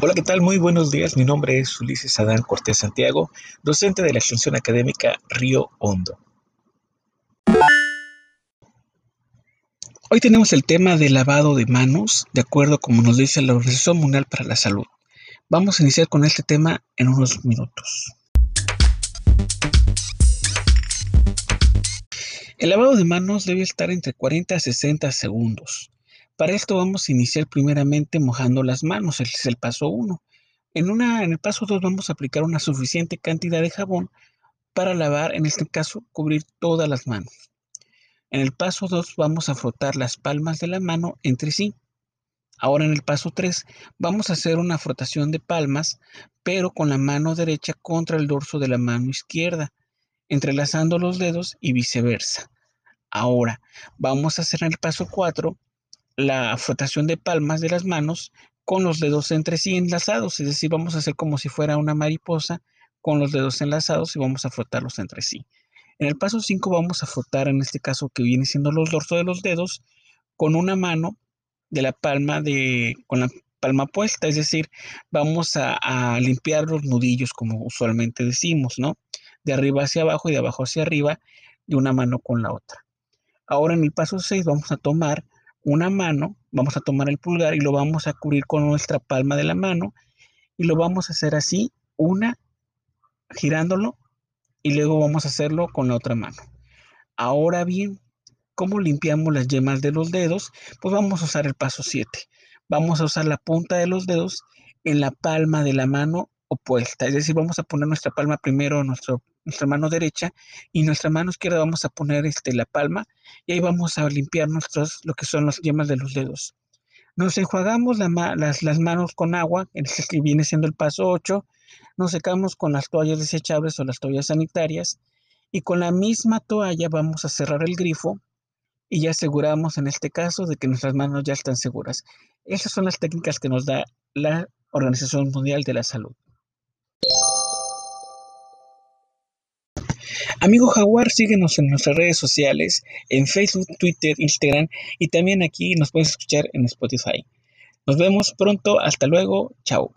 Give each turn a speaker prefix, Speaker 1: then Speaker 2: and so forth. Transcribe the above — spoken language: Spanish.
Speaker 1: Hola, ¿qué tal? Muy buenos días. Mi nombre es Ulises Adán Cortés Santiago, docente de la Extensión Académica Río Hondo. Hoy tenemos el tema de lavado de manos, de acuerdo como nos dice la Organización Mundial para la Salud. Vamos a iniciar con este tema en unos minutos. El lavado de manos debe estar entre 40 a 60 segundos. Para esto vamos a iniciar primeramente mojando las manos, ese es el paso 1. En, una, en el paso 2 vamos a aplicar una suficiente cantidad de jabón para lavar, en este caso, cubrir todas las manos. En el paso 2 vamos a frotar las palmas de la mano entre sí. Ahora en el paso 3 vamos a hacer una frotación de palmas, pero con la mano derecha contra el dorso de la mano izquierda, entrelazando los dedos y viceversa. Ahora vamos a hacer en el paso 4 la frotación de palmas de las manos con los dedos entre sí enlazados, es decir, vamos a hacer como si fuera una mariposa con los dedos enlazados y vamos a frotarlos entre sí. En el paso 5 vamos a frotar, en este caso que viene siendo los dorsos de los dedos, con una mano de la palma de, con la palma puesta, es decir, vamos a, a, limpiar los nudillos como usualmente decimos, ¿no? De arriba hacia abajo y de abajo hacia arriba, de una mano con la otra. Ahora en el paso 6 vamos a tomar una mano, vamos a tomar el pulgar y lo vamos a cubrir con nuestra palma de la mano y lo vamos a hacer así, una girándolo y luego vamos a hacerlo con la otra mano. Ahora bien, ¿cómo limpiamos las yemas de los dedos? Pues vamos a usar el paso 7. Vamos a usar la punta de los dedos en la palma de la mano opuesta. Es decir, vamos a poner nuestra palma primero nuestra mano derecha y nuestra mano izquierda vamos a poner este, la palma y ahí vamos a limpiar nuestros, lo que son las yemas de los dedos. Nos enjuagamos las, manos con agua, el que viene siendo el paso 8 nos secamos con las toallas desechables o las toallas sanitarias y con la misma toalla vamos a cerrar el grifo y ya aseguramos en este caso de que nuestras manos ya están seguras. Esas son las técnicas que nos da la Organización Mundial de la Salud. Amigo Jaguar, síguenos en nuestras redes sociales, en Facebook, Twitter, Instagram y también aquí nos puedes escuchar en Spotify. Nos vemos pronto, hasta luego, chao.